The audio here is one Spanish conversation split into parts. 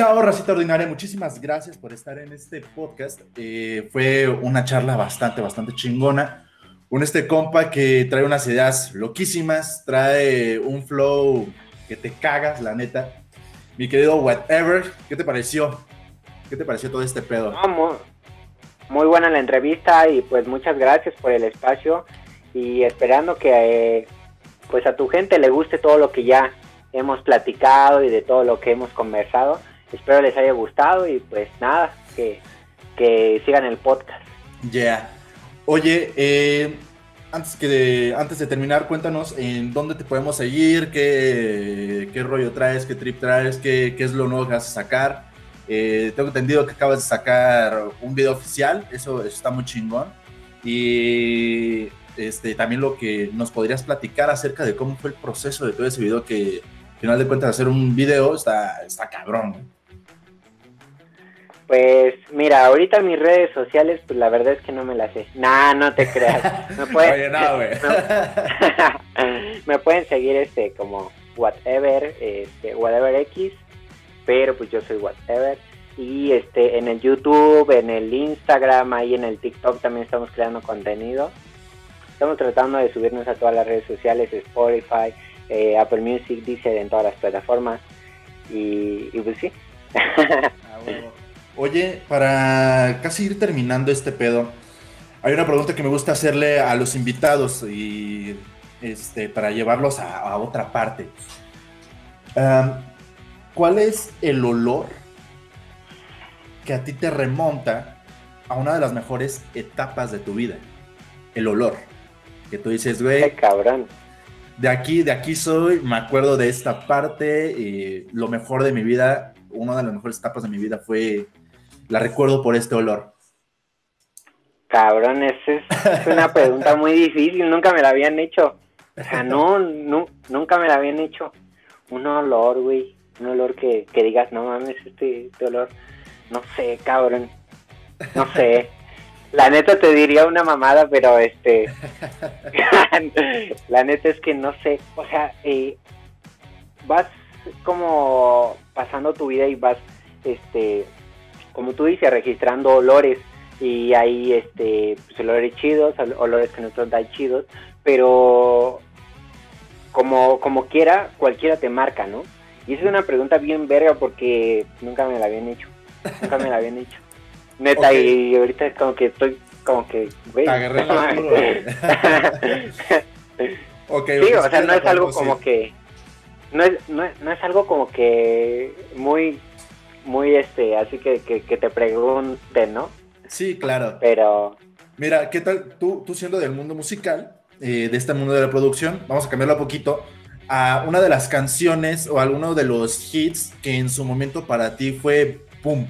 Chao, racita ordinaria, muchísimas gracias por estar en este podcast. Eh, fue una charla bastante, bastante chingona. Un este compa que trae unas ideas loquísimas, trae un flow que te cagas, la neta. Mi querido Whatever, ¿qué te pareció? ¿Qué te pareció todo este pedo? muy, buena la entrevista y pues muchas gracias por el espacio y esperando que eh, pues a tu gente le guste todo lo que ya hemos platicado y de todo lo que hemos conversado. Espero les haya gustado y pues nada, que, sigan el podcast. Ya. Oye, eh, antes, que de, antes de terminar, cuéntanos en dónde te podemos seguir, qué, qué rollo traes, qué trip traes, qué, qué, es lo nuevo que vas a sacar. Eh, tengo entendido que acabas de sacar un video oficial, eso, está muy chingón. Y este, también lo que nos podrías platicar acerca de cómo fue el proceso de todo ese video que, al final de cuentas, hacer un video está, está cabrón. Pues mira, ahorita mis redes sociales, pues la verdad es que no me las sé. Nah, no te creas. Me pueden, Oye, no, güey. me pueden seguir este como whatever, este, whatever X, pero pues yo soy whatever. Y este en el YouTube, en el Instagram, ahí en el TikTok también estamos creando contenido. Estamos tratando de subirnos a todas las redes sociales, Spotify, eh, Apple Music, Deezer, en todas las plataformas. Y, pues sí. Oye, para casi ir terminando este pedo, hay una pregunta que me gusta hacerle a los invitados y este, para llevarlos a, otra parte. ¿Cuál es el olor que a ti te remonta a una de las mejores etapas de tu vida? El olor. Que tú dices, güey. Qué cabrón. De aquí, de aquí soy, me acuerdo de esta parte, y lo mejor de mi vida, una de las mejores etapas de mi vida fue la recuerdo por este olor? Cabrón, esa es, una pregunta muy difícil, nunca me la habían hecho. O sea, no, nunca me la habían hecho. Un olor, güey, un olor que, digas, no mames, este, este olor, no sé, cabrón, no sé. La neta te diría una mamada, pero este. la neta es que no sé. O sea, eh, vas como pasando tu vida y vas este como tú dices, registrando olores y hay este, pues, olores chidos, olores que no son tan chidos, pero como, como quiera, cualquiera te marca, ¿no? Y esa es una pregunta bien verga porque nunca me la habían hecho, nunca me la habían hecho. Neta, y ahorita es como que estoy como que, güey. Agarré okay, sí, o sea, no es algo como que, no es, no, no es algo como que muy muy este, así que, que, te pregunten, ¿no? Sí, claro. Pero... Mira, ¿qué tal tú, tú siendo del mundo musical, eh, de este mundo de la producción, vamos a cambiarlo un poquito, a una de las canciones o alguno de los hits que en su momento para ti fue, ¡pum!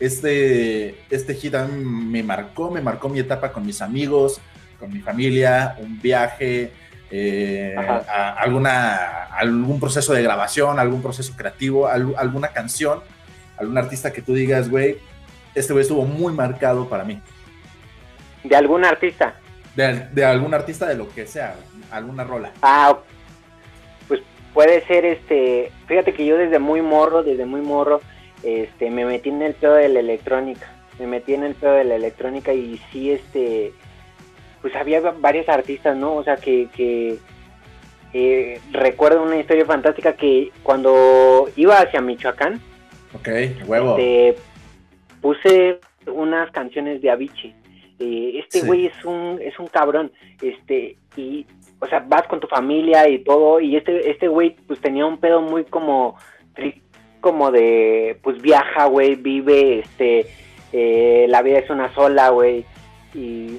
Este, este hit a mí me marcó, me marcó mi etapa con mis amigos, con mi familia, un viaje, eh, alguna, algún proceso de grabación, algún proceso creativo, alguna canción algún artista que tú digas, güey, este güey estuvo muy marcado para mí. ¿De algún artista? De, algún artista de lo que sea, alguna rola. Ah, pues puede ser este, fíjate que yo desde muy morro, desde muy morro, este, me metí en el pedo de la electrónica, me metí en el pedo de la electrónica y sí, este, pues había varios artistas, ¿no? O sea, que, que eh, recuerdo una historia fantástica que cuando iba hacia Michoacán, Ok, huevo. Este, puse unas canciones de Avicii. Eh, este güey es un es un cabrón, este y o sea vas con tu familia y todo y este este güey pues tenía un pedo muy como como de pues viaja güey vive este eh, la vida es una sola güey y,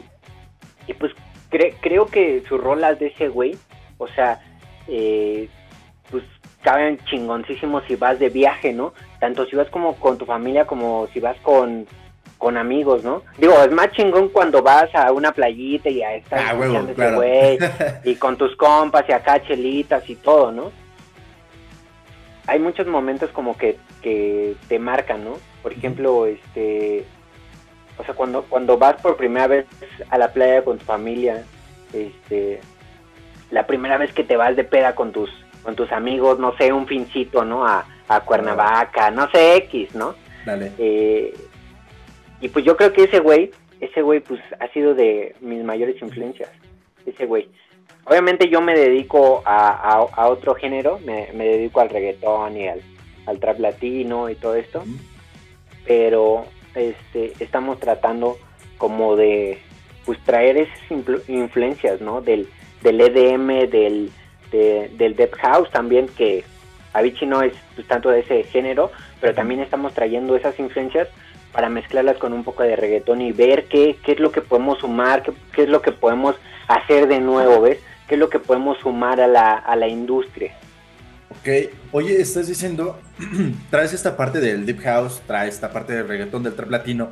y pues creo que sus rolas de ese güey o sea eh, pues caben chingoncísimos si vas de viaje, ¿no? Tanto si vas como con tu familia como si vas con, con amigos, ¿no? Digo, es más chingón cuando vas a una playita y a estar ah, güey, y con tus compas y acá chelitas y todo, ¿no? Hay muchos momentos como que, que te marcan, ¿no? Por ejemplo, este, o sea, cuando, cuando vas por primera vez a la playa con tu familia, este, la primera vez que te vas de peda con tus con tus amigos, no sé, un fincito, ¿no? A, a Cuernavaca, no sé, X, ¿no? Dale. Eh, y pues yo creo que ese güey, ese güey pues ha sido de mis mayores influencias, ese güey. Obviamente yo me dedico a, otro género, me, dedico al reggaetón y al, trap latino y todo esto, pero este, estamos tratando como de pues traer esas influencias, ¿no? Del, del EDM, del, del Deep House también, que Avicii no es pues, tanto de ese género, pero también estamos trayendo esas influencias para mezclarlas con un poco de reggaetón y ver qué, qué es lo que podemos sumar, qué, qué, es lo que podemos hacer de nuevo, ¿ves? ¿Qué es lo que podemos sumar a la, a la industria? Ok, oye, estás diciendo, traes esta parte del Deep House, traes esta parte del reggaetón, del trap latino,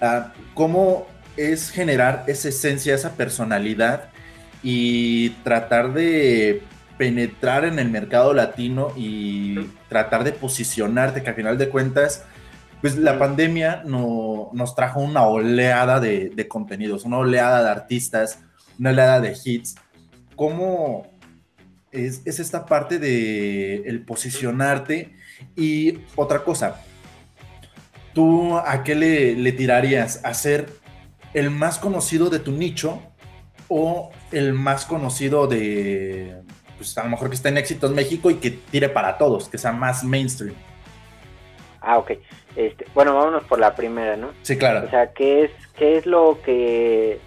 ah, ¿cómo es generar esa esencia, esa personalidad y tratar de penetrar en el mercado latino y tratar de posicionarte, que al final de cuentas, pues la pandemia no, nos trajo una oleada de, contenidos, una oleada de artistas, una oleada de hits. ¿Cómo es, esta parte de el posicionarte? Y otra cosa, ¿tú a qué le, le tirarías? ¿A ser el más conocido de tu nicho o el más conocido de, pues a lo mejor que está en éxito en México y que tire para todos, que sea más mainstream. Ah, ok. Este, bueno, vámonos por la primera, ¿no? Sí, claro. O sea, ¿qué es, qué es lo que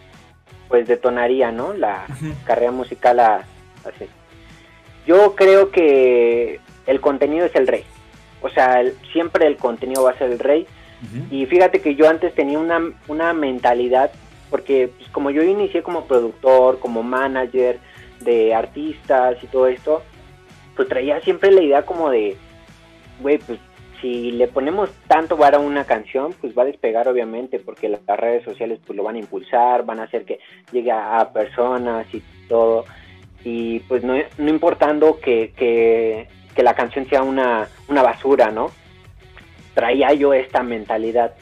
pues detonaría, ¿no? La carrera musical a, así. Yo creo que el contenido es el rey. O sea, siempre el contenido va a ser el rey. Y fíjate que yo antes tenía una, una mentalidad, porque pues, como yo inicié como productor, como manager, de artistas y todo esto, pues traía siempre la idea como de, güey, pues si le ponemos tanto vara a una canción, pues va a despegar obviamente, porque las redes sociales pues lo van a impulsar, van a hacer que llegue a, personas y todo, y pues no, no importando que, que, que, la canción sea una, una basura, ¿no? Traía yo esta mentalidad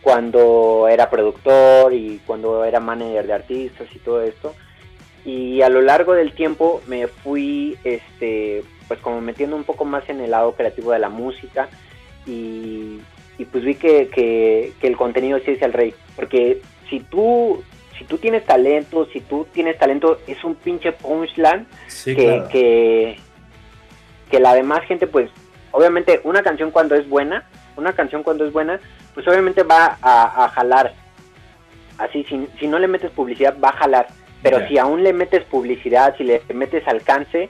cuando era productor y cuando era manager de artistas y todo esto, y a lo largo del tiempo me fui este pues como metiendo un poco más en el lado creativo de la música y, pues vi que, el contenido sí es el rey porque si tú si tú tienes talento si tú tienes talento es un pinche punchline que, que, la demás gente pues obviamente una canción cuando es buena una canción cuando es buena pues obviamente va a, jalar. Así si, si no le metes publicidad va a jalar pero si aún le metes publicidad, si le metes alcance,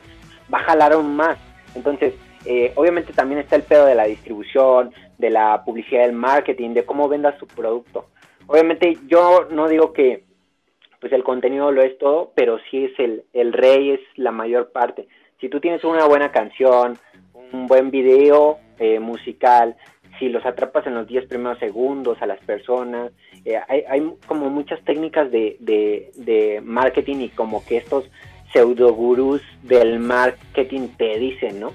va a jalar aún más. Entonces, eh, obviamente también está el pedo de la distribución, de la publicidad, del marketing, de cómo vendas tu producto. Obviamente yo no digo que pues el contenido lo es todo, pero sí es el, el rey, es la mayor parte. Si tú tienes una buena canción, un buen video eh, musical, si los atrapas en los 10 primeros segundos a las personas, eh, hay, como muchas técnicas de, de, marketing y como que estos pseudo gurús del marketing te dicen, ¿no?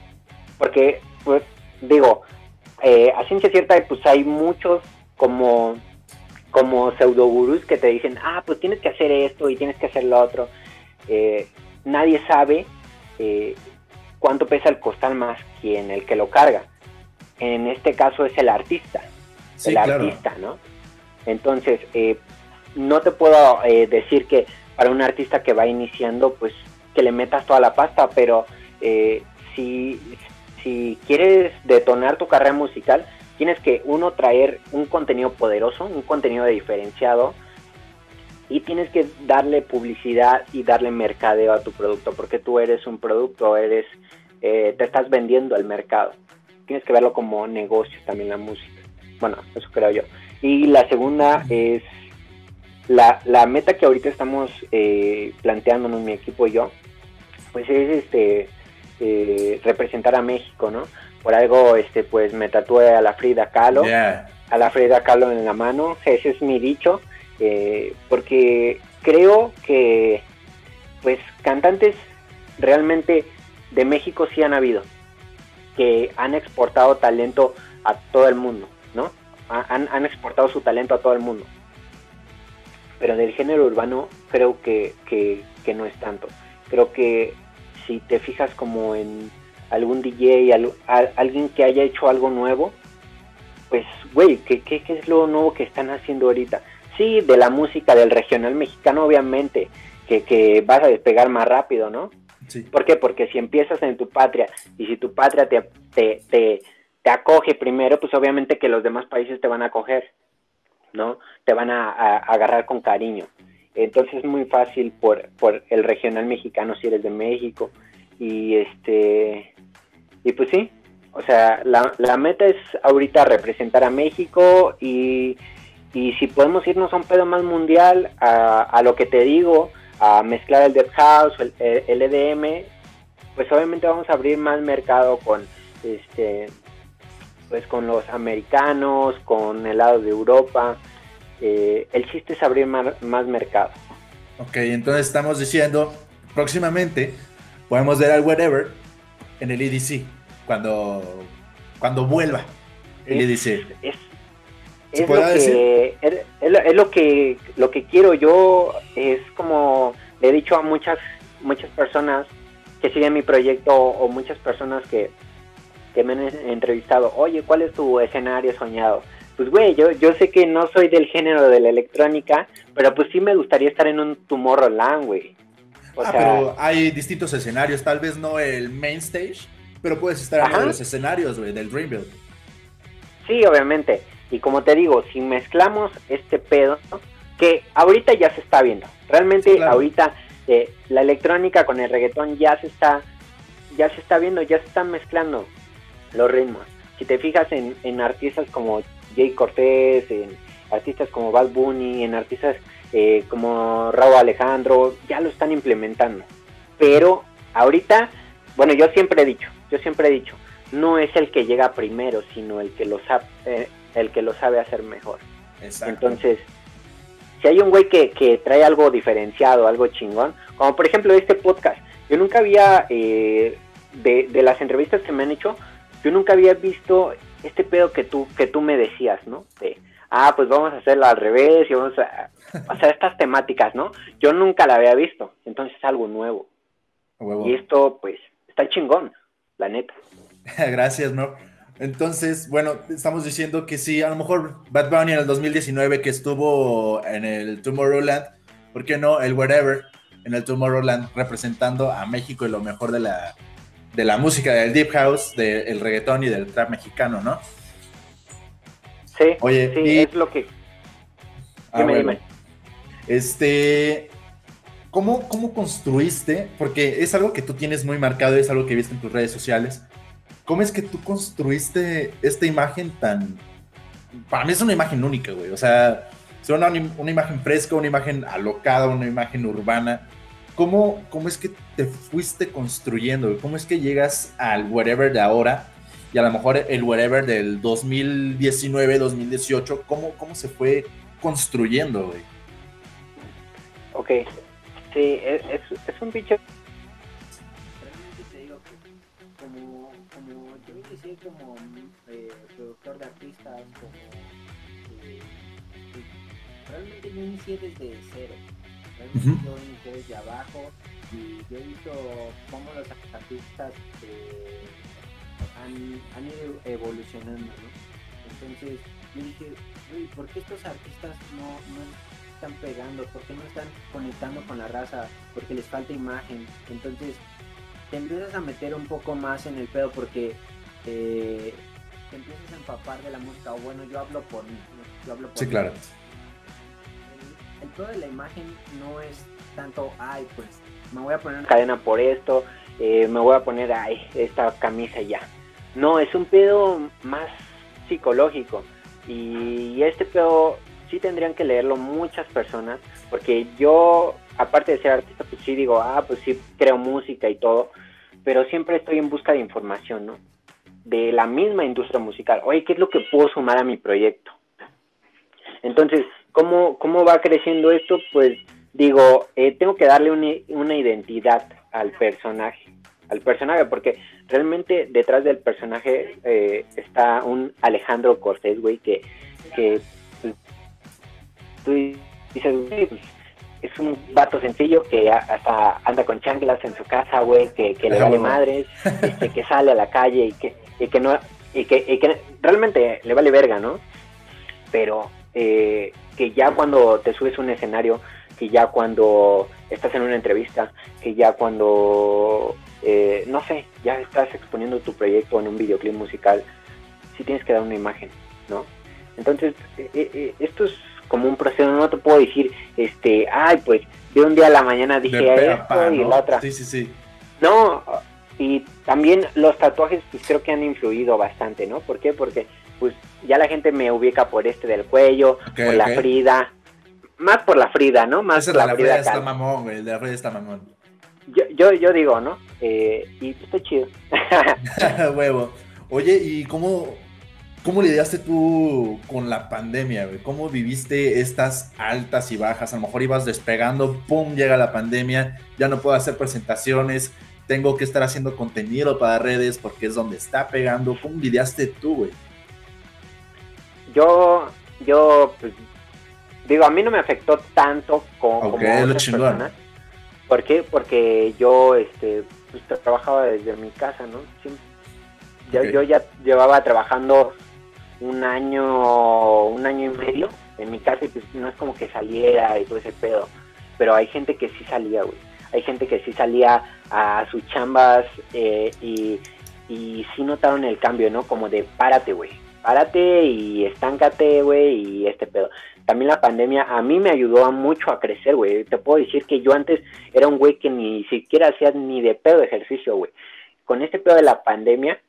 Porque, pues, digo, eh, a ciencia cierta, pues hay muchos como, como pseudo gurús que te dicen, ah, pues tienes que hacer esto y tienes que hacer lo otro. Eh, nadie sabe cuánto pesa el costal más quien el que lo carga en este caso es el artista, el artista, ¿no? Entonces, eh, no te puedo eh, decir que para un artista que va iniciando, pues que le metas toda la pasta, pero eh, si, si quieres detonar tu carrera musical, tienes que, uno, traer un contenido poderoso, un contenido diferenciado, y tienes que darle publicidad y darle mercadeo a tu producto, porque tú eres un producto, eres, te estás vendiendo al mercado tienes que verlo como negocio también la música. Bueno, eso creo yo. Y la segunda es la, la meta que ahorita estamos eh, planteándonos mi equipo y yo, pues es este eh, representar a México, ¿no? Por algo, este, pues me tatué a la Frida Kahlo, a la Frida Kahlo en la mano, ese es mi dicho, eh, porque creo que, pues, cantantes realmente de México sí han habido, que han exportado talento a todo el mundo, ¿no? Han, han exportado su talento a todo el mundo. Pero del género urbano creo que, que, no es tanto. Creo que si te fijas como en algún DJ, alguien que haya hecho algo nuevo, pues, güey, ¿qué, ¿qué, qué, es lo nuevo que están haciendo ahorita? Sí, de la música del regional mexicano, obviamente, que, que vas a despegar más rápido, ¿no? Sí. ¿Por qué? Porque si empiezas en tu patria y si tu patria te, te, te, te acoge primero, pues obviamente que los demás países te van a acoger, ¿no? Te van a, agarrar con cariño. Entonces es muy fácil por, por el regional mexicano si eres de México. Y este y pues sí, o sea, la, la meta es ahorita representar a México y, y si podemos irnos a un pedo más mundial, a, a lo que te digo, a mezclar el Dead House, el, el EDM, pues obviamente vamos a abrir más mercado con este pues con los americanos, con el lado de Europa, eh, el chiste es abrir más, mercado. Ok, entonces estamos diciendo, próximamente podemos ver al Whatever en el EDC, cuando, cuando vuelva el EDC. Es, es, lo que, es, lo que lo que quiero yo, es como le he dicho a muchas, muchas personas que siguen mi proyecto o muchas personas que, que me han entrevistado, oye, ¿cuál es tu escenario soñado? pues güey, yo, yo sé que no soy del género de la electrónica, pero pues sí me gustaría estar en un Tomorrowland, güey. ah, pero hay distintos escenarios, tal vez no el main stage, pero puedes estar en los escenarios, güey, del Dreamville. Sí, obviamente. Y como te digo, si mezclamos este pedo, que ahorita ya se está viendo. Realmente ahorita eh, la electrónica con el reggaetón ya se está, ya se está viendo, ya se están mezclando los ritmos. Si te fijas en, en artistas como Jay Cortés, en artistas como Bad Bunny, en artistas eh, como Raúl Alejandro, ya lo están implementando. Pero ahorita, bueno, yo siempre he dicho, yo siempre he dicho, no es el que llega primero, sino el que lo sabe, eh, el que lo sabe hacer mejor. Entonces, si hay un güey que, que, trae algo diferenciado, algo chingón, como por ejemplo este podcast, yo nunca había, eh, de, de las entrevistas que me han hecho, yo nunca había visto este pedo que tú, que tú me decías, ¿no? De, ah, pues vamos a hacerlo al revés y vamos a hacer estas temáticas, ¿no? Yo nunca la había visto, entonces es algo nuevo. Y esto, pues, está chingón, la neta. Gracias, ¿no? Entonces, bueno, estamos diciendo que sí, a lo mejor Bad Bunny en el 2019 que estuvo en el Tomorrowland, ¿por qué no el Wherever en el Tomorrowland representando a México y lo mejor de la, de la música del deep house, del reggaetón y del trap mexicano, ¿no? Sí, Oye, sí, es lo que... Ah, dime, dime. Este, ¿cómo, ¿cómo construiste? Porque es algo que tú tienes muy marcado, es algo que viste en tus redes sociales. ¿Cómo es que tú construiste esta imagen tan... Para mí es una imagen única, güey. O sea, una, una imagen fresca, una imagen alocada, una imagen urbana ¿cómo, ¿cómo es que te fuiste construyendo? ¿Cómo es que llegas al whatever de ahora? Y a lo mejor el whatever del 2019, 2018, ¿cómo, cómo se fue construyendo, güey? Ok, sí, es, es, un bicho. Como eh, productor de artistas, como eh, realmente yo inicié desde cero yo inicié desde abajo y yo he visto cómo los artistas eh, han, ido evolucionando, Entonces yo dije, uy, ¿por qué estos artistas no, no están pegando? ¿Por qué no están conectando con la raza? Porque les falta imagen. Entonces te empiezas a meter un poco más en el pedo porque eh, te empiezas a empapar de la música. O bueno, yo hablo por mí. Yo hablo por sí, claro el todo de la imagen no es tanto, ay, pues me voy a poner una cadena por esto, eh, me voy a poner ay, esta camisa ya. No, es un pedo más psicológico. Y este pedo sí tendrían que leerlo muchas personas, porque yo, aparte de ser artista, pues sí digo, ah, pues sí creo música y todo, pero siempre estoy en busca de información, ¿no? De la misma industria musical. Oye, ¿qué es lo que puedo sumar a mi proyecto? Entonces, ¿Cómo, cómo va creciendo esto? Pues digo, eh, tengo que darle una, identidad al personaje, al personaje, porque realmente detrás del personaje eh, está un Alejandro Cortés, güey, que, que tú dices, pues, es un vato sencillo que hasta anda con chanclas en su casa, güey, que, le vale madres, este, que sale a la calle y que, y que no, y que, y que realmente le vale verga, ¿no? Pero eh, que ya cuando te subes a un escenario, que ya cuando estás en una entrevista, que ya cuando, eh, no sé, ya estás exponiendo tu proyecto en un videoclip musical, sí tienes que dar una imagen, ¿no? Entonces, eh, esto es como un proceso, no te puedo decir, este, ay, pues de un día a la mañana dije esto y la otra. Sí, sí, sí. No, y también los tatuajes pues creo que han influido bastante, ¿no? ¿Por qué? Porque pues ya la gente me ubica por este del cuello, por la Frida, más por la Frida, ¿no? Más por la, la Frida, está mamón, güey, de la Frida está mamón. Yo, yo, yo digo, ¿no? Eh, y está chido. Huevo. Oye, ¿y cómo, ¿Cómo lidiaste tú con la pandemia, güey? ¿Cómo viviste estas altas y bajas? A lo mejor ibas despegando, ¡pum! llega la pandemia, ya no puedo hacer presentaciones, tengo que estar haciendo contenido para redes porque es donde está pegando. ¿Cómo lidiaste tú, güey? Yo, yo, pues, digo, a mí no me afectó tanto como, okay, como otras personas. ¿Por qué? Porque yo, este, pues, trabajaba desde mi casa, ¿no? yo ya llevaba trabajando un año, un año y medio en mi casa y pues no es como que saliera y todo ese pedo. Pero hay gente que sí salía, güey. Hay gente que sí salía a sus chambas eh, y, sí notaron el cambio, ¿no? Como de párate, güey. Párate y estáncate, güey, y este pedo. También la pandemia a mí me ayudó mucho a crecer, güey. Te puedo decir que yo antes era un güey que ni siquiera hacía ni de pedo ejercicio, güey. Con este pedo de la pandemia,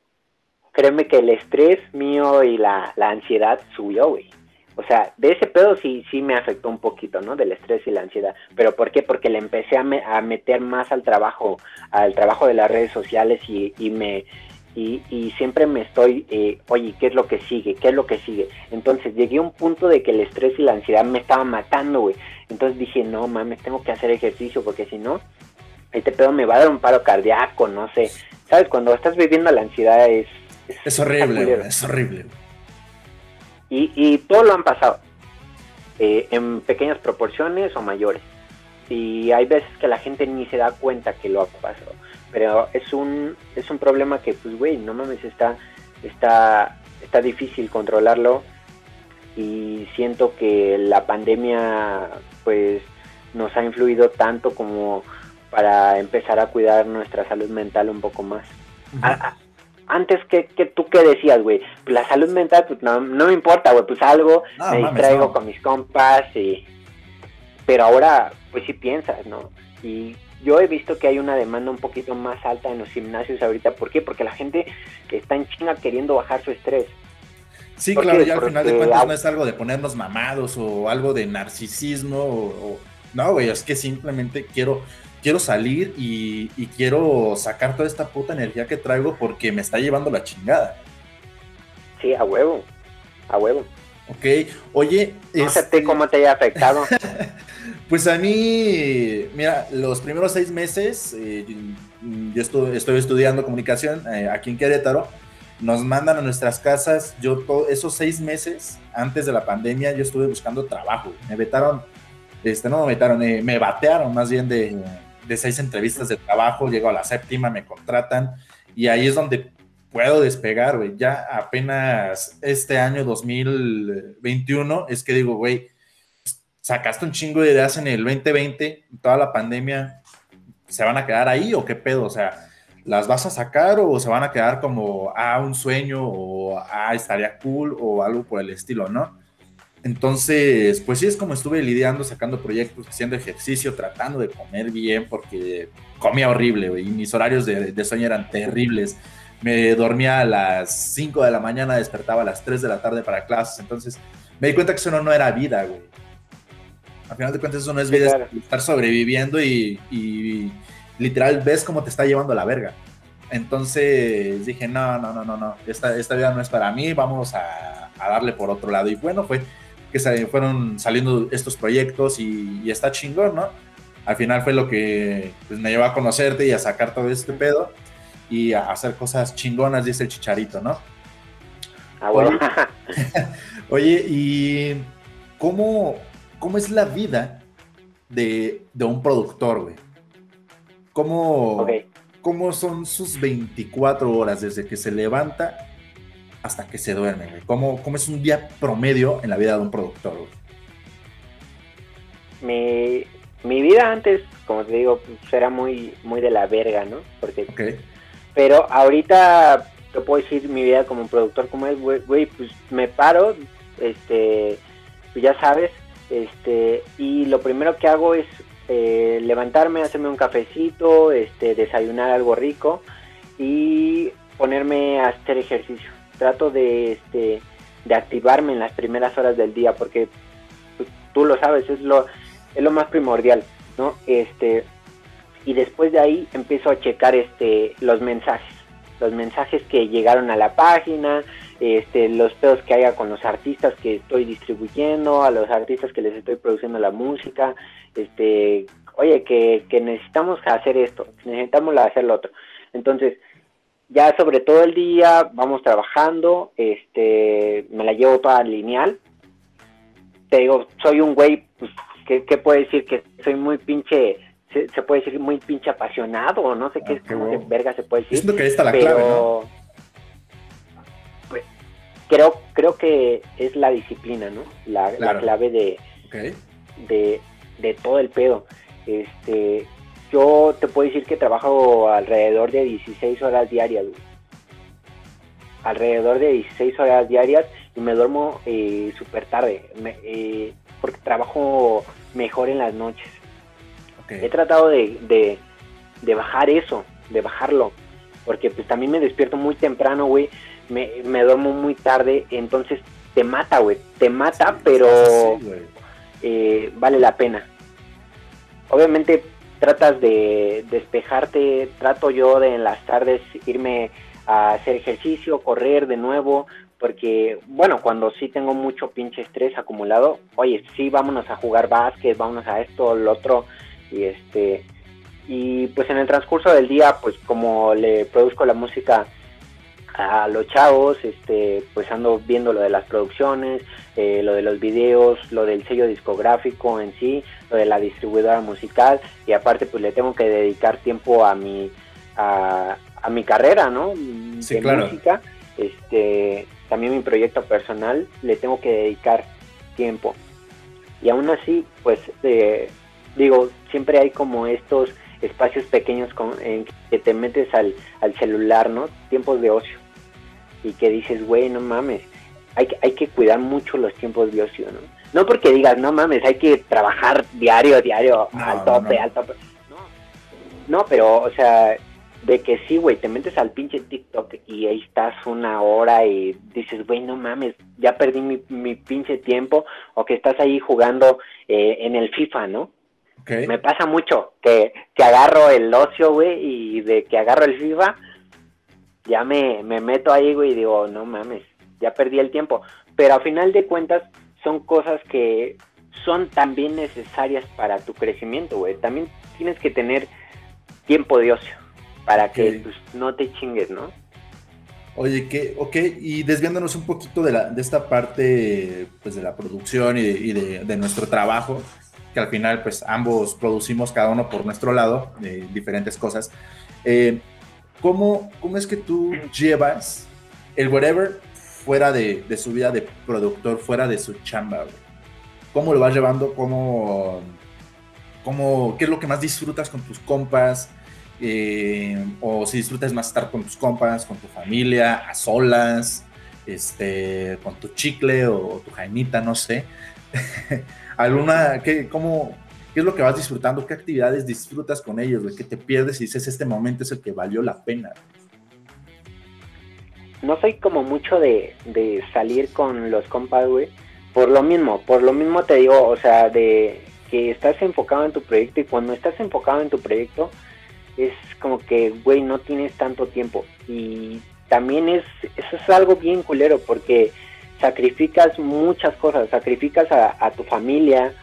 créeme que el estrés mío y la, ansiedad subió, güey. O sea, de ese pedo sí, sí me afectó un poquito, ¿no? Del estrés y la ansiedad. ¿Pero por qué? Porque le empecé a, a meter más al trabajo, al trabajo de las redes sociales y, y me... Y, y, siempre me estoy, eh, oye, ¿qué es lo que sigue? ¿Qué es lo que sigue? Entonces llegué a un punto de que el estrés y la ansiedad me estaban matando, güey. Entonces dije, no mames, tengo que hacer ejercicio porque si no, este pedo me va a dar un paro cardíaco, no sé. ¿Sabes? Cuando estás viviendo la ansiedad es es horrible, es horrible. Y, y todo lo han pasado, eh, en pequeñas proporciones o mayores. Y hay veces que la gente ni se da cuenta que lo ha pasado. Pero es un, es un problema que, pues, güey, no mames, está, está, está difícil controlarlo. Y siento que la pandemia, pues, nos ha influido tanto como para empezar a cuidar nuestra salud mental un poco más antes que, que tú qué decías, güey, pues la salud mental, pues no, no me importa, güey, pues algo, me distraigo con mis compas y... Pero ahora, pues sí piensas, ¿no? Y yo he visto que hay una demanda un poquito más alta en los gimnasios ahorita. ¿Por qué? Porque la gente está en China queriendo bajar su estrés. Sí, claro, ya al final de cuentas no es algo de ponernos mamados o algo de narcisismo o no, güey, es que simplemente quiero quiero salir y, quiero sacar toda esta puta energía que traigo porque me está llevando la chingada. Sí, a huevo, a huevo. Ok, oye... No sé este cómo te haya afectado. pues a mí, mira, los primeros seis meses, eh, yo estoy, estudiando comunicación eh, aquí en Querétaro, nos mandan a nuestras casas, yo esos seis meses antes de la pandemia yo estuve buscando trabajo, me vetaron, este, no me vetaron, eh, me batearon más bien de, de seis entrevistas de trabajo, llego a la séptima, me contratan y ahí es donde puedo despegar, güey. Ya apenas este año 2021 es que digo, güey, sacaste un chingo de ideas en el 2020, toda la pandemia, ¿se van a quedar ahí o qué pedo? O sea, ¿las vas a sacar o se van a quedar como, ah, un sueño o, ah, estaría cool o algo por el estilo, ¿no? Entonces, pues sí es como estuve lidiando, sacando proyectos, haciendo ejercicio, tratando de comer bien, porque comía horrible, y mis horarios de, sueño eran terribles. Me dormía a las 5 de la mañana, despertaba a las 3 de la tarde para clases, entonces me di cuenta que eso no, era vida, güey. Al final de cuentas eso no es vida, es estar sobreviviendo y, literal ves cómo te está llevando la verga. Entonces dije, no, no, no, no, no, esta, esta vida no es para mí, vamos a, a darle por otro lado. Y bueno, fue que fueron saliendo estos proyectos y, está chingón, ¿no? Al final fue lo que pues, me llevó a conocerte y a sacar todo este pedo y a hacer cosas chingonas, dice el chicharito, ¿no? Ah, bueno. Oye, ¿y cómo, cómo es la vida de, un productor, güey. ¿Cómo, ¿Cómo son sus 24 horas desde que se levanta hasta que se duerme, güey? ¿Cómo, ¿Cómo, es un día promedio en la vida de un productor, güey? Mi, mi vida antes, como te digo, pues, era muy, muy de la verga, ¿no? Porque, Pero ahorita te puedo decir mi vida como productor, como es, güey, pues me paro, este, pues ya sabes, este, y lo primero que hago es eh, levantarme, hacerme un cafecito, este, desayunar algo rico y ponerme a hacer ejercicio. Trato de, este, de activarme en las primeras horas del día porque pues, tú lo sabes, es lo, es lo más primordial, ¿no? Este, y después de ahí empiezo a checar este, los mensajes, los mensajes que llegaron a la página, este, los pedos que haya con los artistas que estoy distribuyendo, a los artistas que les estoy produciendo la música, este, oye, que, que necesitamos hacer esto, necesitamos hacer lo otro. Entonces, ya sobre todo el día vamos trabajando, este, me la llevo toda lineal. Te digo, soy un güey, pues, que, puede decir que soy muy pinche se, puede decir muy pinche apasionado, no sé qué, ah, cómo verga se puede decir. que ahí está la clave, ¿no? creo, creo que es la disciplina, ¿no? La, clave de, de, todo el pedo. Este, yo te puedo decir que trabajo alrededor de 16 horas diarias, Alrededor de 16 horas diarias y me duermo eh, súper tarde, eh, porque trabajo mejor en las noches. He tratado de, de, de bajar eso, de bajarlo, porque pues también me despierto muy temprano, güey, me, me duermo muy tarde, entonces te mata, güey, te mata, pero eh, vale la pena. Obviamente tratas de despejarte, trato yo de en las tardes irme a hacer ejercicio, correr de nuevo, porque bueno, cuando sí tengo mucho pinche estrés acumulado, oye, sí, vámonos a jugar básquet, vámonos a esto, lo otro, y este, y pues en el transcurso del día, pues como le produzco la música a los chavos, este, pues ando viendo lo de las producciones, eh, lo de los videos, lo del sello discográfico en sí, lo de la distribuidora musical y aparte pues le tengo que dedicar tiempo a mi a, mi carrera, ¿no? Sí, de música, este, también mi proyecto personal le tengo que dedicar tiempo y aún así pues eh, digo siempre hay como estos espacios pequeños con, en que te metes al, al celular, ¿no? Tiempos de ocio y que dices, güey, no mames, hay, hay que cuidar mucho los tiempos de ocio, ¿no? No porque digas, no mames, hay que trabajar diario, diario, al tope, al tope. No, no, pero, o sea, de que sí, güey, te metes al pinche TikTok y ahí estás una hora y dices, güey, no mames, ya perdí mi, mi pinche tiempo, o que estás ahí jugando eh, en el FIFA, ¿no? Me pasa mucho que, que agarro el ocio, güey, y de que agarro el FIFA, ya me, me meto ahí, güey, y digo, no mames, ya perdí el tiempo. Pero a final de cuentas son cosas que son también necesarias para tu crecimiento, güey. También tienes que tener tiempo de ocio para que pues, no te chingues, ¿no? Oye, que, ok, y desviándonos un poquito de, la, de esta parte pues, de la producción y, de, nuestro trabajo, que al final pues ambos producimos cada uno por nuestro lado de diferentes cosas. Eh, ¿cómo, ¿cómo es que tú llevas el whatever fuera de, su vida de productor, fuera de su chamba? ¿Cómo lo vas llevando? ¿Cómo, cómo, ¿Qué es lo que más disfrutas con tus compas? Eh, o si disfrutas más estar con tus compas, con tu familia, a solas, este, con tu chicle o tu jaimita, no sé. ¿Alguna, qué, cómo, ¿Qué es lo que vas disfrutando? ¿Qué actividades disfrutas con ellos? ¿De qué te pierdes y dices, este momento es el que valió la pena? No soy como mucho de, salir con los compas, güey. Por lo mismo, por lo mismo te digo, o sea, de que estás enfocado en tu proyecto y cuando estás enfocado en tu proyecto es como que, güey, no tienes tanto tiempo. Y también es, eso es algo bien culero porque sacrificas muchas cosas, sacrificas a tu familia,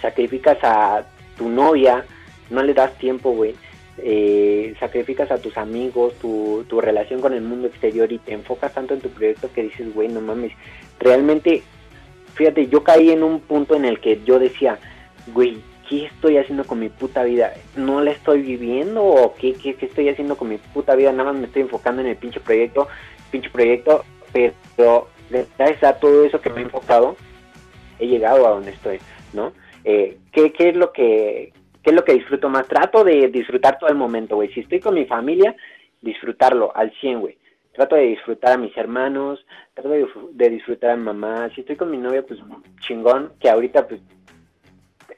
sacrificas a tu novia, no le das tiempo, güey. Eh, sacrificas a tus amigos, tu, tu relación con el mundo exterior y te enfocas tanto en tu proyecto que dices, güey, no mames. Realmente, fíjate, yo caí en un punto en el que yo decía, güey, ¿qué estoy haciendo con mi puta vida? ¿No la estoy viviendo o qué, qué, qué estoy haciendo con mi puta vida? Nada más me estoy enfocando en el pinche proyecto, pinche proyecto, pero gracias a todo eso que me he enfocado, he llegado a donde estoy, ¿no? Eh, ¿qué, ¿Qué es lo que qué es lo que disfruto más? Trato de disfrutar todo el momento, güey. Si estoy con mi familia, disfrutarlo al 100, güey. Trato de disfrutar a mis hermanos, trato de, disfrutar a mi mamá. Si estoy con mi novia, pues chingón, que ahorita pues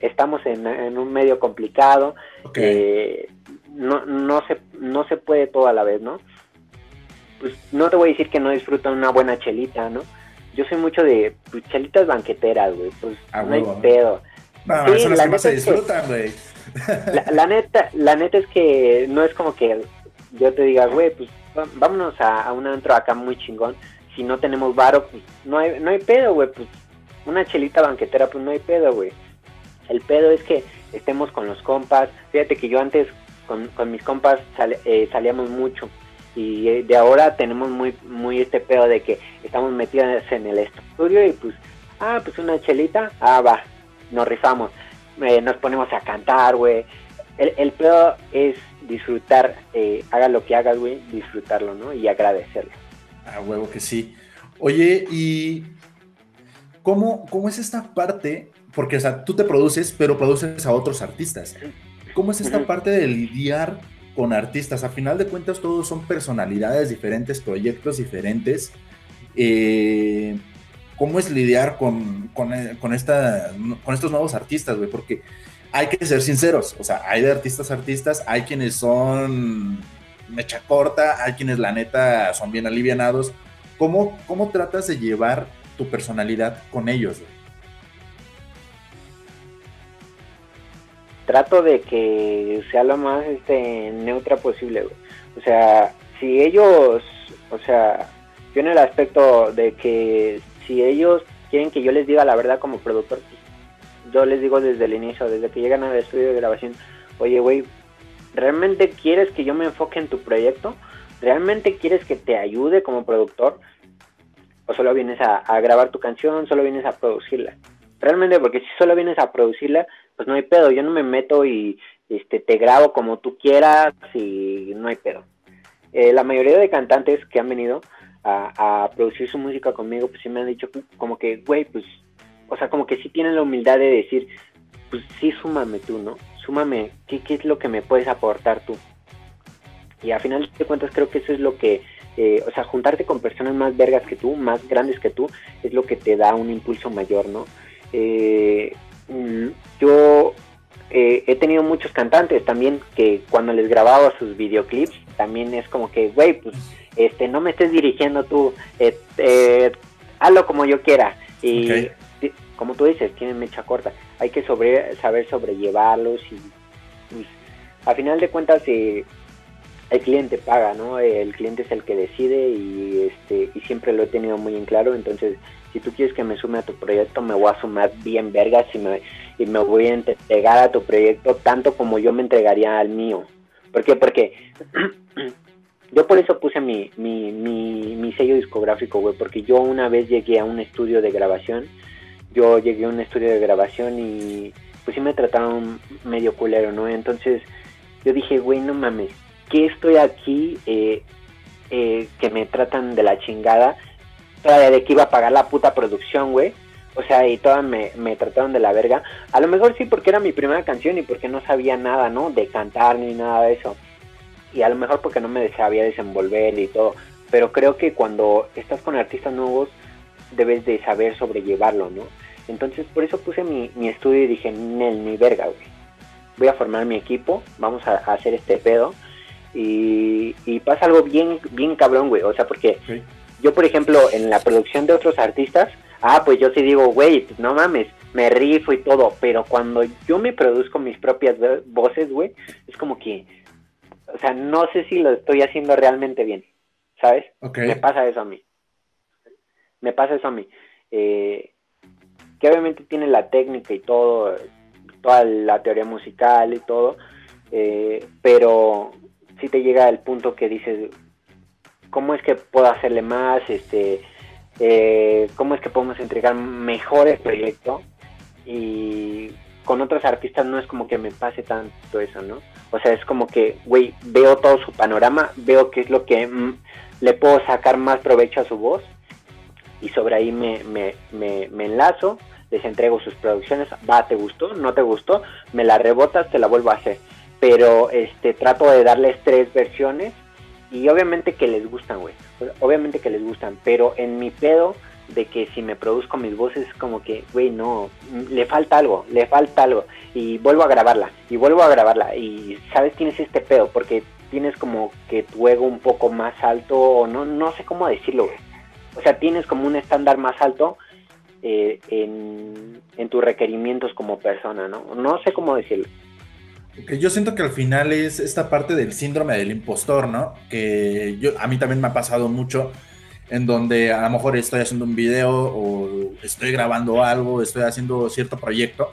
estamos en, un medio complicado. Eh, no, no, se, no se puede todo a la vez, ¿no? Pues no te voy a decir que no disfruto una buena chelita, ¿no? Yo soy mucho de pues, chelitas banqueteras, güey. Pues no hay pedo. No, sí, las que se disfrutan, güey. La, neta, la neta es que no es como que yo te diga, güey, pues vámonos a, un antro acá muy chingón. Si no tenemos varo, pues no hay, no hay pedo, güey. Pues una chelita banquetera, pues no hay pedo, güey. El pedo es que estemos con los compas. Fíjate que yo antes con, mis compas eh, salíamos mucho y eh, de ahora tenemos muy muy este pedo de que estamos metidos en el estudio y pues ah pues una chelita ah va nos rifamos eh, nos ponemos a cantar güey el, el pedo es disfrutar, eh, haga lo que hagas, güey, disfrutarlo, ¿no? Y agradecerlo. Ah, huevo que sí. Oye, ¿y cómo, cómo es esta parte? Porque, o sea, tú te produces, pero produces a otros artistas. ¿Cómo es esta parte de lidiar con artistas? A final de cuentas, todos son personalidades diferentes, proyectos diferentes. Eh, ¿Cómo es lidiar con, con, con, esta, con estos nuevos artistas, güey? Porque hay que ser sinceros, o sea, hay de artistas artistas, hay quienes son mecha corta, hay quienes la neta son bien alivianados. ¿Cómo, cómo tratas de llevar tu personalidad con ellos? Trato de que sea lo más este, neutra posible, O sea, si ellos, o sea, yo en el aspecto de que si ellos quieren que yo les diga la verdad como productor, yo les digo desde el inicio, desde que llegan al estudio de grabación, oye, güey, ¿realmente quieres que yo me enfoque en tu proyecto? ¿Realmente quieres que te ayude como productor? ¿O solo vienes a, grabar tu canción, solo vienes a producirla? Realmente, porque si solo vienes a producirla, pues no hay pedo, yo no me meto y este, te grabo como tú quieras y no hay pedo. Eh, la mayoría de cantantes que han venido a, producir su música conmigo, pues sí me han dicho como que, güey, pues o sea, como que sí tienen la humildad de decir, pues sí, súmame tú, ¿no? Súmame, ¿qué, qué es lo que me puedes aportar tú? Y a final de cuentas creo que eso es lo que, eh, o sea, juntarte con personas más vergas que tú, más grandes que tú, es lo que te da un impulso mayor, ¿no? Eh, mm, yo eh, he tenido muchos cantantes también que cuando les grababa sus videoclips, también es como que, güey, pues, este, no me estés dirigiendo tú, hazlo como yo quiera. Y como tú dices, tienen mecha corta. Hay que sobre, saber sobrellevarlos y pues, a final de cuentas eh, el cliente paga, ¿no? El cliente es el que decide y este y siempre lo he tenido muy en claro. Entonces, si tú quieres que me sume a tu proyecto, me voy a sumar bien vergas y me, y me voy a entregar a tu proyecto tanto como yo me entregaría al mío. ¿Por qué? Porque yo por eso puse mi, mi, mi, mi sello discográfico, güey, porque yo una vez llegué a un estudio de grabación yo llegué a un estudio de grabación y pues sí me trataron medio culero, ¿no? Entonces yo dije, güey, no mames, ¿qué estoy aquí eh, eh, que me tratan de la chingada? Todavía de que iba a pagar la puta producción, güey. O sea, y todas me, me trataron de la verga. A lo mejor sí porque era mi primera canción y porque no sabía nada, ¿no? De cantar ni nada de eso. Y a lo mejor porque no me sabía desenvolver y todo. Pero creo que cuando estás con artistas nuevos, debes de saber sobrellevarlo, ¿no? Entonces por eso puse mi, estudio y dije, Nel, ni verga, güey. Voy a formar mi equipo, vamos a, hacer este pedo. Y, pasa algo bien, bien cabrón, güey. O sea, porque yo, por ejemplo, en la producción de otros artistas, ah, pues yo sí digo, güey, pues no mames, me rifo y todo. Pero cuando yo me produzco mis propias voces, güey, es como que, o sea, no sé si lo estoy haciendo realmente bien, ¿sabes? Me pasa eso a mí. Me pasa eso a mí. Eh, que obviamente tiene la técnica y todo, toda la teoría musical y todo, eh, pero si te llega el punto que dices, ¿cómo es que puedo hacerle más? Este, eh, ¿Cómo es que podemos entregar mejor el proyecto? Y con otros artistas no es como que me pase tanto eso, ¿no? O sea, es como que, güey, veo todo su panorama, veo qué es lo que mm, le puedo sacar más provecho a su voz y sobre ahí me, me, me, me enlazo, les entrego sus producciones, va, ¿te gustó? ¿No te gustó? Me la rebotas, te la vuelvo a hacer. Pero este trato de darles tres versiones y obviamente que les gustan, güey. Obviamente que les gustan, pero en mi pedo de que si me produzco mis voces como que, güey, no, le falta algo, le falta algo. Y vuelvo a grabarla, y vuelvo a grabarla. Y, ¿sabes? Tienes este pedo, porque tienes como que tu ego un poco más alto, o no, no sé cómo decirlo, güey. O sea, tienes como un estándar más alto eh, en, en tus requerimientos como persona, ¿no? No sé cómo decirlo. yo siento que al final es esta parte del síndrome del impostor, ¿no? Que yo, a mí también me ha pasado mucho en donde a lo mejor estoy haciendo un video o estoy grabando algo, estoy haciendo cierto proyecto.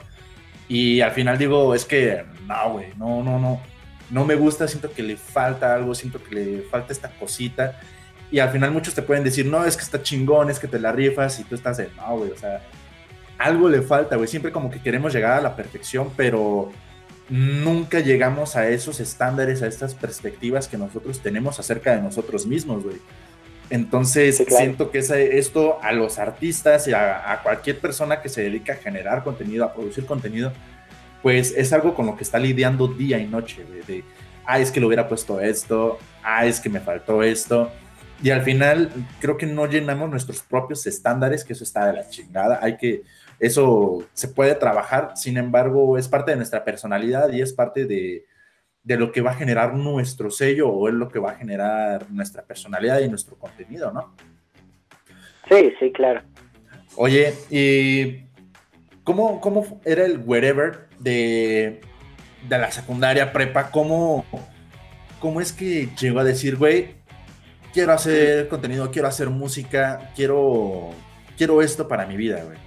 Y al final digo, es que no, güey, no, no, no, no me gusta, siento que le falta algo, siento que le falta esta cosita. Y al final muchos te pueden decir, no, es que está chingón, es que te la rifas y tú estás de, no, güey, o sea, algo le falta, güey, siempre como que queremos llegar a la perfección, pero nunca llegamos a esos estándares, a estas perspectivas que nosotros tenemos acerca de nosotros mismos, güey. Entonces, siento que esto a los artistas y a, cualquier persona que se dedica a generar contenido, a producir contenido, pues es algo con lo que está lidiando día y noche, de, ah, es que le hubiera puesto esto, ah, es que me faltó esto. Y al final, creo que no llenamos nuestros propios estándares, que eso está de la chingada. Hay que, eso se puede trabajar, sin embargo, es parte de nuestra personalidad y es parte de, de lo que va a generar nuestro sello o es lo que va a generar nuestra personalidad y nuestro contenido, ¿no? Sí, sí, claro. Oye, ¿y cómo, cómo era el wherever de, de la secundaria prepa? ¿Cómo, ¿Cómo es que llegó a decir, güey, quiero hacer contenido, quiero hacer música, quiero, quiero esto para mi vida, güey?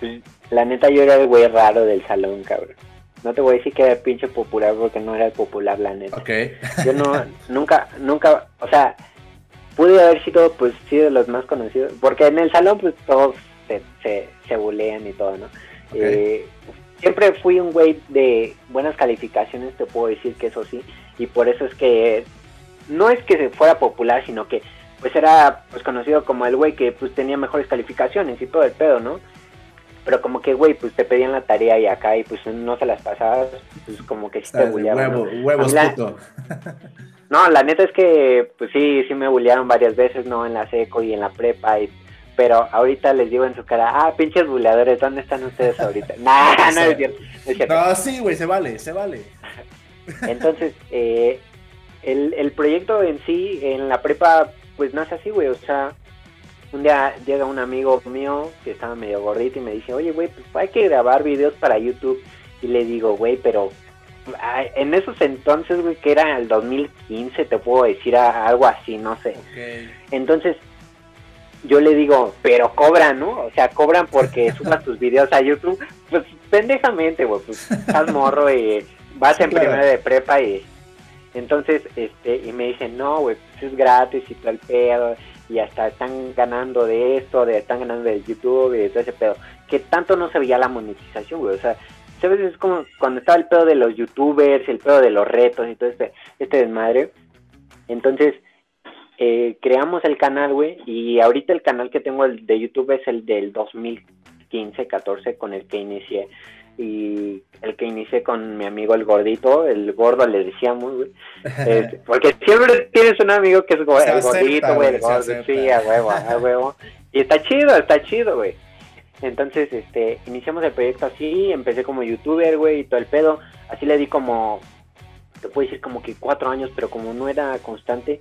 Pues, la neta, yo era el güey raro del salón, cabrón. No te voy a decir que era pinche popular porque no era popular, la neta. Ok. Yo no, nunca, nunca, o sea, pude haber sido, pues, sí, de los más conocidos. Porque en el salón, pues, todos se, se, se bulean y todo, ¿no? Eh, siempre fui un güey de buenas calificaciones, te puedo decir que eso sí. Y por eso es que, no es que se fuera popular, sino que, pues, era, pues, conocido como el güey que, pues, tenía mejores calificaciones y todo el pedo, ¿no? Pero como que, güey, pues te pedían la tarea y acá y pues no se las pasabas, pues como que sí te bulleaban. Huevo, ¿no? Huevos, puto. No, la neta es que, pues sí, sí me bullearon varias veces, ¿no? En la seco y en la prepa y pero ahorita les digo en su cara, ah, pinches buleadores, ¿dónde están ustedes ahorita? nah, no es cierto. No, es cierto. no sí, güey, se vale, se vale. Entonces, eh, el, el proyecto en sí, en la prepa, pues nace así, güey, o sea, un día llega un amigo mío que estaba medio gordito y me dice, oye, güey, pues hay que grabar videos para YouTube. Y le digo, güey, pero en esos entonces, güey, que era el 2015, te puedo decir algo así, no sé. Entonces, yo le digo, pero cobran, ¿no? O sea, cobran porque subas tus videos a YouTube. Pues pendejamente, güey, pues estás morro y vas en primera de prepa y... Entonces, este, y me dicen, no, güey, pues es gratis y el pedo y hasta están ganando de esto, de están ganando de YouTube y de todo ese pedo. Que tanto no se veía la monetización, güey. O sea, ¿sabes? Es como cuando estaba el pedo de los youtubers, el pedo de los retos y todo este, este desmadre. Entonces, eh, creamos el canal, güey, y ahorita el canal que tengo de YouTube es el del 2015-14 con el que inicié y el que inicié con mi amigo el gordito, el gordo le decíamos, güey. Este, porque siempre tienes un amigo que es el gordito, güey, el gordo, sí, a huevo, a huevo. Y está chido, está chido, güey. Entonces, este, iniciamos el proyecto así, empecé como youtuber, güey, y todo el pedo. Así le di como, te puedo decir como que cuatro años, pero como no era constante,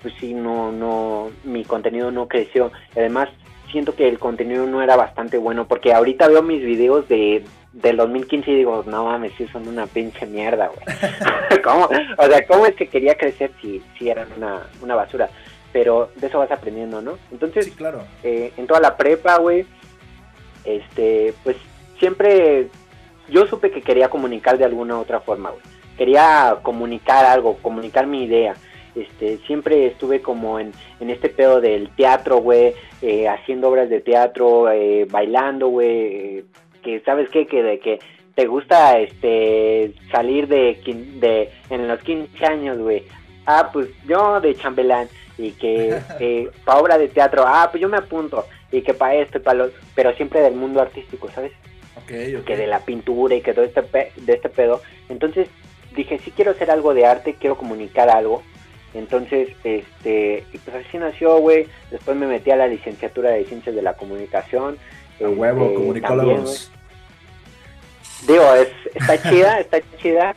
pues sí, no, no, mi contenido no creció. Además, siento que el contenido no era bastante bueno, porque ahorita veo mis videos de del 2015 y digo, no mames, sí son una pinche mierda, güey. ¿Cómo? O sea, ¿cómo es que quería crecer si, si eran una, una basura? Pero de eso vas aprendiendo, ¿no? Entonces, claro. Eh, en toda la prepa, güey, este, pues siempre yo supe que quería comunicar de alguna u otra forma, güey. Quería comunicar algo, comunicar mi idea. Este, siempre estuve como en, en este pedo del teatro, güey, eh, haciendo obras de teatro, eh, bailando, güey, que sabes qué, que de que te gusta este salir de, de en los 15 años, güey. Ah, pues yo de chambelán y que eh, para obra de teatro, ah, pues yo me apunto y que para esto y para los, pero siempre del mundo artístico, ¿sabes? Okay, Que de la pintura y que todo este de este pedo. Entonces dije, sí quiero hacer algo de arte, quiero comunicar algo. Entonces, este, y pues así nació, güey. Después me metí a la licenciatura de Ciencias de la Comunicación. A huevo, este, comunicólogos. Digo, es, está chida, está chida.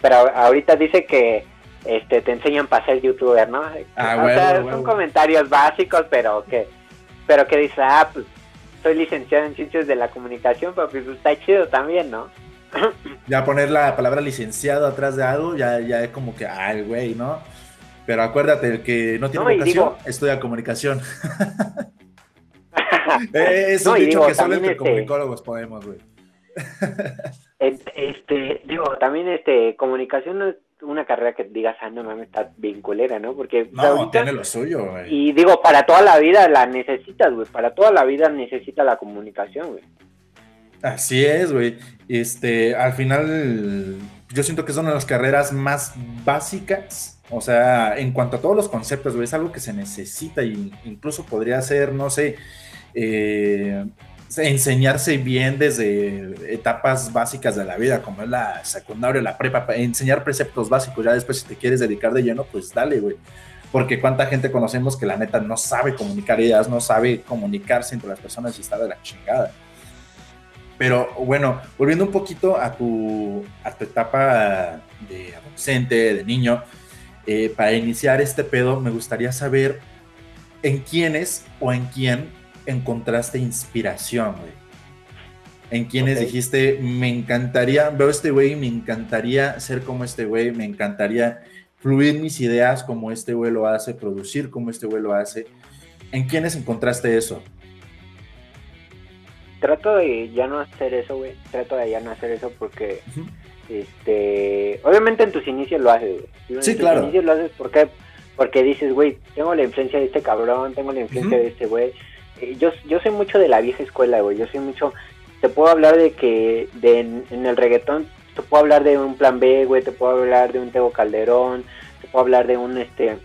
Pero ahorita dice que este te enseñan para ser youtuber, ¿no? Ah, o sea, son comentarios básicos, pero que pero que dice, ah, pues soy licenciado en ciencias de la comunicación, pero pues está chido también, ¿no? ya poner la palabra licenciado atrás de algo, ya, ya es como que, ah, el güey, ¿no? Pero acuérdate, el que no tiene vocación estudia comunicación. Es un dicho que solo entre este comunicólogos podemos, güey. este, digo, también este, comunicación no es una carrera que digas, ah, no mames, está vinculera, ¿no? Porque no, tiene lo suyo, güey. Y digo, para toda la vida la necesitas, güey. Para toda la vida necesita la comunicación, güey. Así es, güey. Este, al final, yo siento que es una de las carreras más básicas. O sea, en cuanto a todos los conceptos, güey, es algo que se necesita y incluso podría ser, no sé, eh, enseñarse bien desde etapas básicas de la vida, como es la secundaria, la prepa, enseñar preceptos básicos, ya después si te quieres dedicar de lleno, pues dale, güey. Porque cuánta gente conocemos que la neta no sabe comunicar ideas, no sabe comunicarse entre las personas y está de la chingada. Pero bueno, volviendo un poquito a tu, a tu etapa de adolescente, de niño, eh, para iniciar este pedo, me gustaría saber en quiénes o en quién encontraste inspiración, güey? En quienes dijiste, me encantaría, veo este güey, me encantaría ser como este güey, me encantaría fluir mis ideas como este güey lo hace, producir como este güey lo hace. ¿En quiénes encontraste eso? Trato de ya no hacer eso, güey. Trato de ya no hacer eso porque, este, obviamente en tus inicios lo haces, güey. Sí, claro. En tus inicios lo haces porque, porque dices, güey, tengo la influencia de este cabrón, tengo la influencia de este güey yo, yo soy mucho de la vieja escuela, güey. Yo soy mucho. Te puedo hablar de que de, en, el reggaetón, te puedo hablar de un plan B, güey. Te puedo hablar de un Tego Calderón. Te puedo hablar de un, este.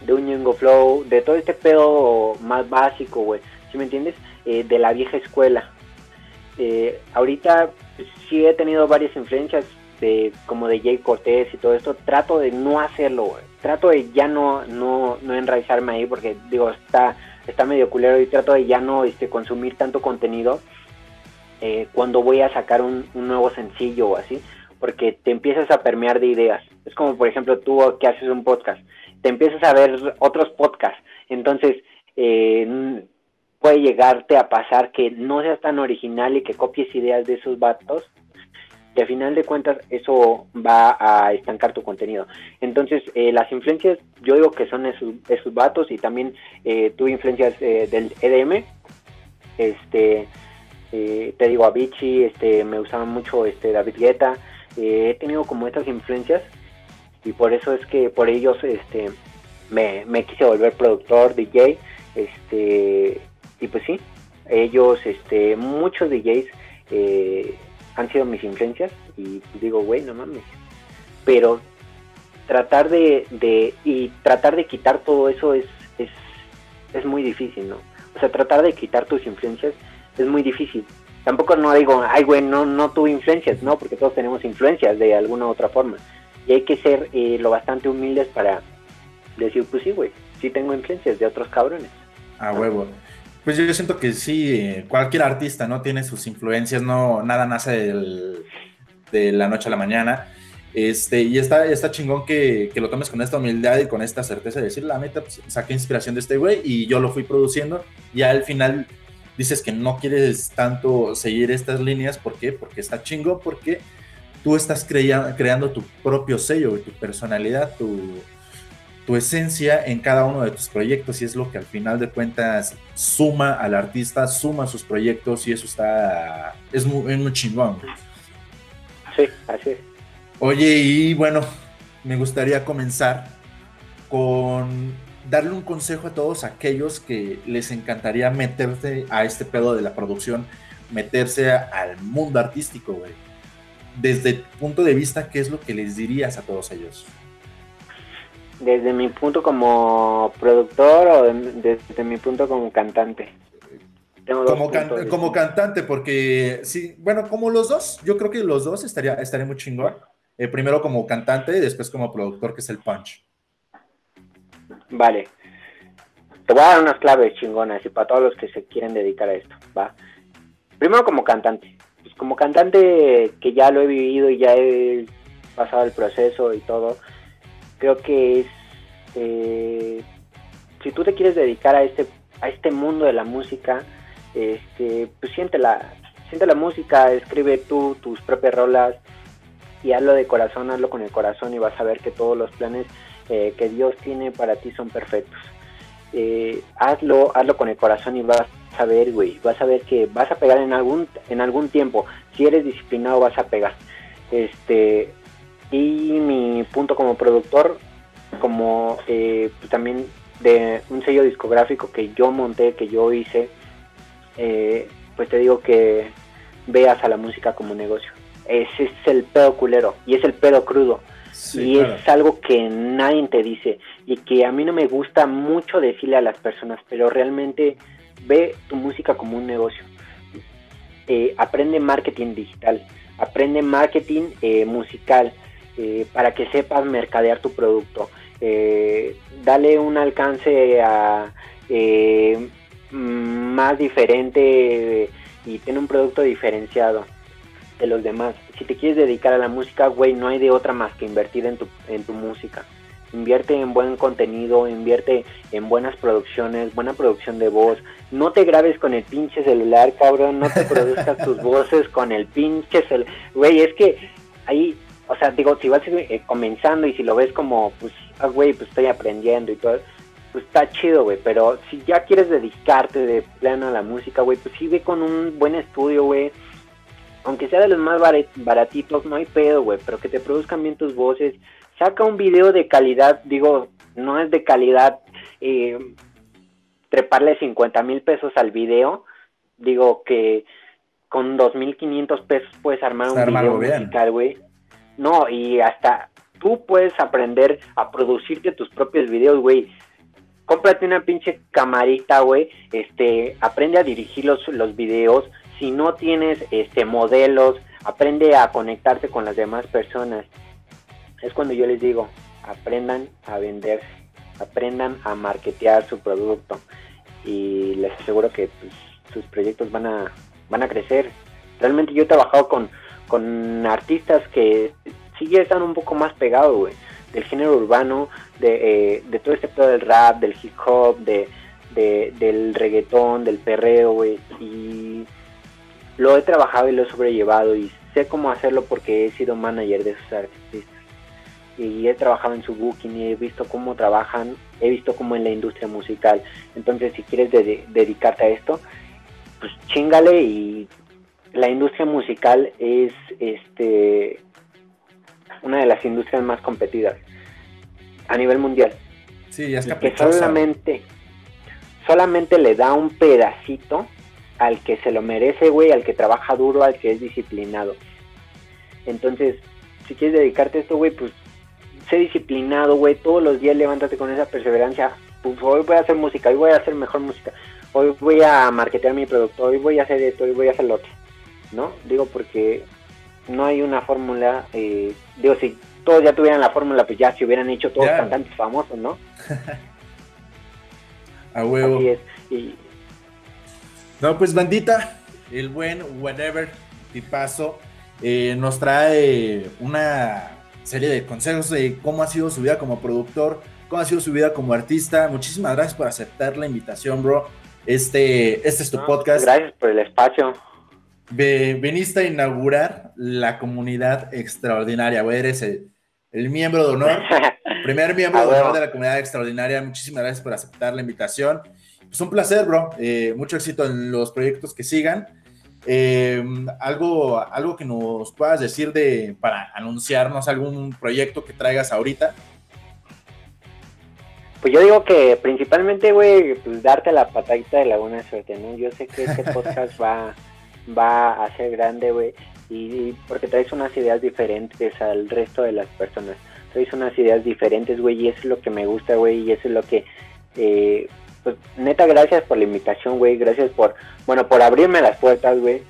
De un Ñengo Flow. De todo este pedo más básico, güey. ¿Sí me entiendes? Eh, de la vieja escuela. Eh, ahorita pues, sí he tenido varias influencias. De, como de Jay Cortés y todo esto. Trato de no hacerlo, güey. Trato de ya no, no, no enraizarme ahí porque, digo, está está medio culero y trato de ya no este, consumir tanto contenido eh, cuando voy a sacar un, nuevo sencillo o así, porque te empiezas a permear de ideas. Es como, por ejemplo, tú que haces un podcast, te empiezas a ver otros podcasts, entonces eh, puede llegarte a pasar que no seas tan original y que copies ideas de esos vatos y a final de cuentas eso va a estancar tu contenido. Entonces, eh, las influencias, yo digo que son esos, esos vatos y también eh, influencias eh, del EDM, este, eh, te digo, Avicii, este, me usaba mucho este, David Guetta, he tenido como estas influencias y por eso es que por ellos este, me, me quise volver productor, DJ, este, y pues sí, ellos, este, muchos DJs, eh, han sido mis influencias y digo, güey, no mames. Pero tratar de, de, y tratar de quitar todo eso es, es, es muy difícil, ¿no? O sea, tratar de quitar tus influencias es muy difícil. Tampoco no digo, ay, güey, no, no tuve influencias, ¿no? Porque todos tenemos influencias de alguna u otra forma. Y hay que ser eh, lo bastante humildes para decir, pues sí, güey, sí tengo influencias de otros cabrones. A huevo. Pues yo siento que sí, cualquier artista, ¿no? Tiene sus influencias, no, nada nace de la noche a la mañana. Este, y está, está chingón que, lo tomes con esta humildad y con esta certeza de decir, la neta, pues saqué inspiración de este güey y yo lo fui produciendo. Y al final dices que no quieres tanto seguir estas líneas. ¿Por qué? Porque está chingo, porque tú estás creando tu propio sello, tu personalidad, tu, tu esencia en cada uno de tus proyectos y es lo que al final de cuentas suma al artista, suma sus proyectos y eso está, es muy, muy chingón. Sí, así es. Oye, y bueno, me gustaría comenzar con darle un consejo a todos aquellos que les encantaría meterse a este pedo de la producción, meterse al mundo artístico, güey. Desde tu punto de vista, ¿qué es lo que les dirías a todos ellos? Desde mi punto como productor o desde mi punto como cantante. Como, como, cantante, porque sí, bueno, como los dos, yo creo que los dos estaría, estaría muy chingón. Eh, primero como cantante y después como productor, que es el punch. Vale. Te voy a dar unas claves chingonas y para todos los que se quieren dedicar a esto, ¿va? Primero como cantante. Pues como cantante que ya lo he vivido y ya he pasado el proceso y todo, creo que es... Eh, si tú te quieres dedicar a este, a este mundo de la música, este, pues siente la, siente la música, escribe tú tus propias rolas y hazlo de corazón, hazlo con el corazón y vas a ver que todos los planes eh, que Dios tiene para ti son perfectos. Eh, hazlo, hazlo con el corazón y vas a ver, güey, vas a ver que vas a pegar en algún, en algún tiempo. Si eres disciplinado vas a pegar. Este, y mi punto como productor, como eh, también de un sello discográfico que yo monté, que yo hice, pues te digo que veas a la música como negocio. Ese es el pedo culero y es el pedo crudo y es algo que nadie te dice y que a mí no me gusta mucho decirle a las personas, pero realmente ve tu música como un negocio. Eh, aprende marketing digital, aprende marketing eh, musical eh, para que sepas mercadear tu producto. dale un alcance a, más diferente y tiene un producto diferenciado de los demás. Si te quieres dedicar a la música, güey, no hay de otra más que invertir en tu, en tu música. Invierte en buen contenido, invierte en buenas producciones, buena producción de voz. No te grabes con el pinche celular, cabrón. No te produzcas tus voces con el pinche celular. Güey, es que ahí, o sea, digo, si vas eh, comenzando y si lo ves como, pues, ah, güey, pues estoy aprendiendo y todo, pues está chido, güey. Pero si ya quieres dedicarte de plano a la música, güey, pues sí ve con un buen estudio, güey aunque sea de los más baratitos, no hay pedo, güey, pero que te produzcan bien tus voces. Saca un video de calidad, digo, no es de calidad eh, treparle 50 mil pesos al video, digo que con 2.500 pesos puedes armar un video musical, güey. No, y hasta tú puedes aprender a producirte tus propios videos, güey. Cómprate una pinche camarita, güey. Este, aprende a dirigir los, los videos si no tienes este modelos, aprende a conectarte con las demás personas. Es cuando yo les digo, aprendan a vender, aprendan a marketear su producto y les aseguro que pues, sus proyectos van a, van a crecer. Realmente yo he trabajado con, con artistas que sí ya están un poco más pegados, güey, del género urbano, de, eh, de todo este pedo del rap, del hip hop, de, de, del reggaetón, del perreo, güey, y lo he trabajado y lo he sobrellevado y sé cómo hacerlo porque he sido manager de esos artistas y he trabajado en su booking y he visto cómo trabajan, he visto cómo en la industria musical. Entonces, si quieres dedicarte a esto, pues chingale y la industria musical es este una de las industrias más competidas a nivel mundial. Sí, ya está que solamente solamente le da un pedacito al que se lo merece, güey, al que trabaja duro, al que es disciplinado. Entonces, si quieres dedicarte a esto, güey, pues sé disciplinado, güey, todos los días levántate con esa perseverancia. Pues hoy voy a hacer música, hoy voy a hacer mejor música, hoy voy a marketear mi producto, hoy voy a hacer esto, hoy voy a hacer lo otro, ¿no? Digo porque no hay una fórmula, eh, digo, si todos ya tuvieran la fórmula, pues ya se hubieran hecho todos cantantes famosos, ¿no? a huevo. Así es, y, no, pues bandita, el buen whatever tipazo eh, nos trae una serie de consejos de cómo ha sido su vida como productor, cómo ha sido su vida como artista. Muchísimas gracias por aceptar la invitación, bro. Este, este es tu podcast. Gracias por el espacio. Veniste a inaugurar la comunidad extraordinaria, güey. Eres el, miembro de honor, primer miembro de honor de la comunidad extraordinaria. Muchísimas gracias por aceptar la invitación. Es un placer, bro. Eh, mucho éxito en los proyectos que sigan. Eh, algo, algo que nos puedas decir de para anunciarnos algún proyecto que traigas ahorita. Pues yo digo que principalmente, güey, pues darte la patadita de la buena suerte, ¿no? Yo sé que este podcast va, va a ser grande, güey, y porque traes unas ideas diferentes al resto de las personas. Traes unas ideas diferentes, güey, y eso es lo que me gusta, güey, y eso es lo que, eh, pues, neta, gracias por la invitación, güey, gracias por, bueno, por abrirme las puertas, güey,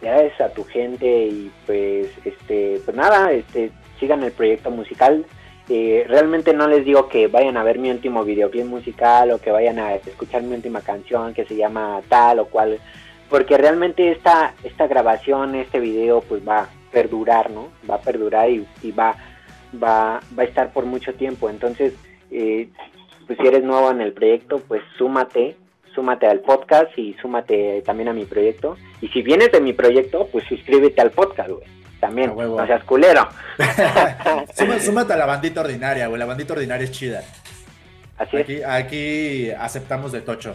gracias a tu gente y pues, este, pues nada, este, sigan el proyecto musical, eh, realmente no les digo que vayan a ver mi último videoclip musical o que vayan a escuchar mi última canción que se llama tal o cual, porque realmente esta, esta grabación, este video, pues va a perdurar, ¿no? Va a perdurar y, va, va, va a estar por mucho tiempo. Entonces, eh, pues si eres nuevo en el proyecto, pues súmate, súmate al podcast y súmate también a mi proyecto. Y si vienes de mi proyecto, pues suscríbete al podcast, güey también, no seas culero. súmate a la bandita ordinaria, güey, la bandita ordinaria es chida. Así aquí, es. Aquí aceptamos de tocho.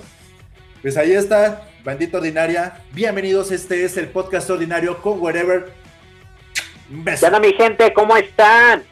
Pues ahí está, bandita ordinaria. Bienvenidos, este es el podcast ordinario con Wherever. Un beso. mi gente? ¿Cómo están?